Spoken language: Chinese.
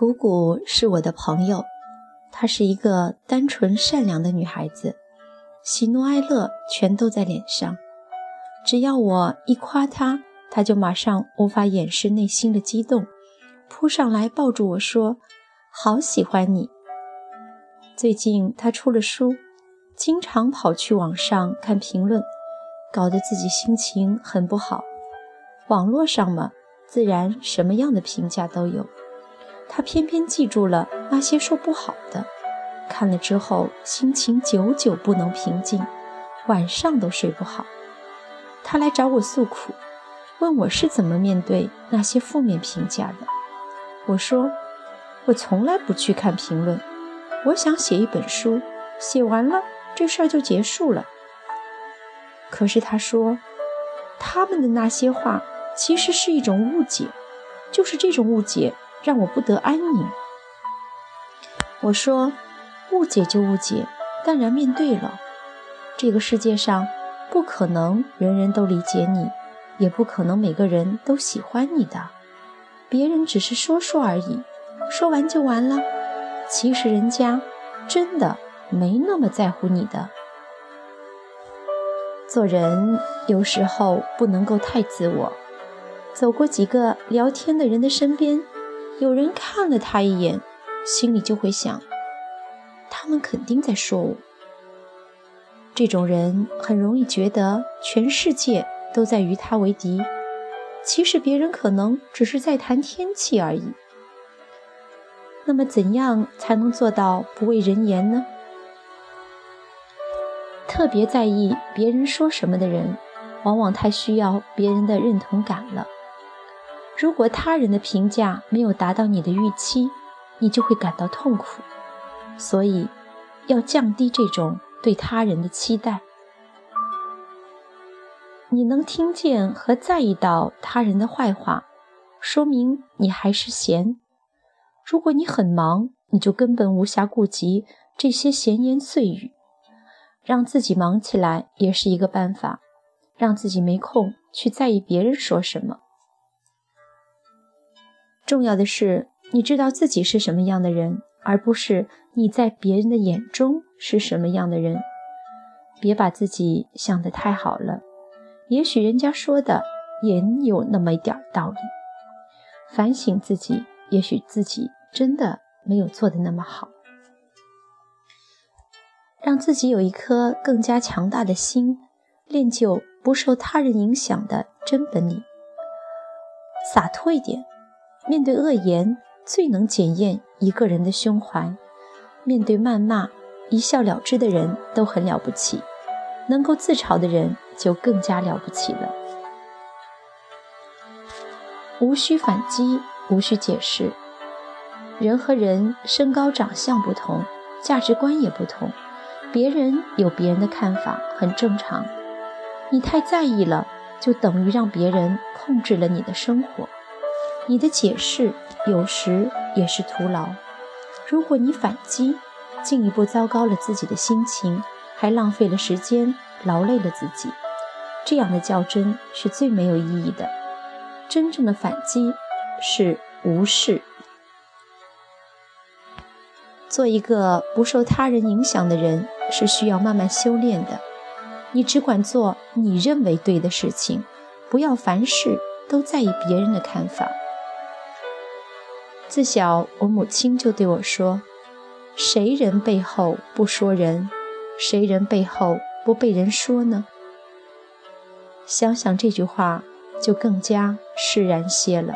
姑姑是我的朋友，她是一个单纯善良的女孩子，喜怒哀乐全都在脸上。只要我一夸她，她就马上无法掩饰内心的激动，扑上来抱住我说：“好喜欢你。”最近她出了书，经常跑去网上看评论，搞得自己心情很不好。网络上嘛，自然什么样的评价都有。他偏偏记住了那些说不好的，看了之后心情久久不能平静，晚上都睡不好。他来找我诉苦，问我是怎么面对那些负面评价的。我说，我从来不去看评论，我想写一本书，写完了这事儿就结束了。可是他说，他们的那些话其实是一种误解，就是这种误解。让我不得安宁。我说：“误解就误解，淡然面对了。这个世界上不可能人人都理解你，也不可能每个人都喜欢你的。别人只是说说而已，说完就完了。其实人家真的没那么在乎你的。做人有时候不能够太自我。走过几个聊天的人的身边。”有人看了他一眼，心里就会想：他们肯定在说我。这种人很容易觉得全世界都在与他为敌，其实别人可能只是在谈天气而已。那么，怎样才能做到不为人言呢？特别在意别人说什么的人，往往太需要别人的认同感了。如果他人的评价没有达到你的预期，你就会感到痛苦。所以，要降低这种对他人的期待。你能听见和在意到他人的坏话，说明你还是闲。如果你很忙，你就根本无暇顾及这些闲言碎语。让自己忙起来也是一个办法，让自己没空去在意别人说什么。重要的是，你知道自己是什么样的人，而不是你在别人的眼中是什么样的人。别把自己想得太好了，也许人家说的也有那么一点道理。反省自己，也许自己真的没有做的那么好。让自己有一颗更加强大的心，练就不受他人影响的真本领。洒脱一点。面对恶言，最能检验一个人的胸怀；面对谩骂，一笑了之的人都很了不起，能够自嘲的人就更加了不起了。无需反击，无需解释。人和人身高长相不同，价值观也不同，别人有别人的看法，很正常。你太在意了，就等于让别人控制了你的生活。你的解释有时也是徒劳。如果你反击，进一步糟糕了自己的心情，还浪费了时间，劳累了自己。这样的较真是最没有意义的。真正的反击是无视。做一个不受他人影响的人，是需要慢慢修炼的。你只管做你认为对的事情，不要凡事都在意别人的看法。自小，我母亲就对我说：“谁人背后不说人？谁人背后不被人说呢？”想想这句话，就更加释然些了。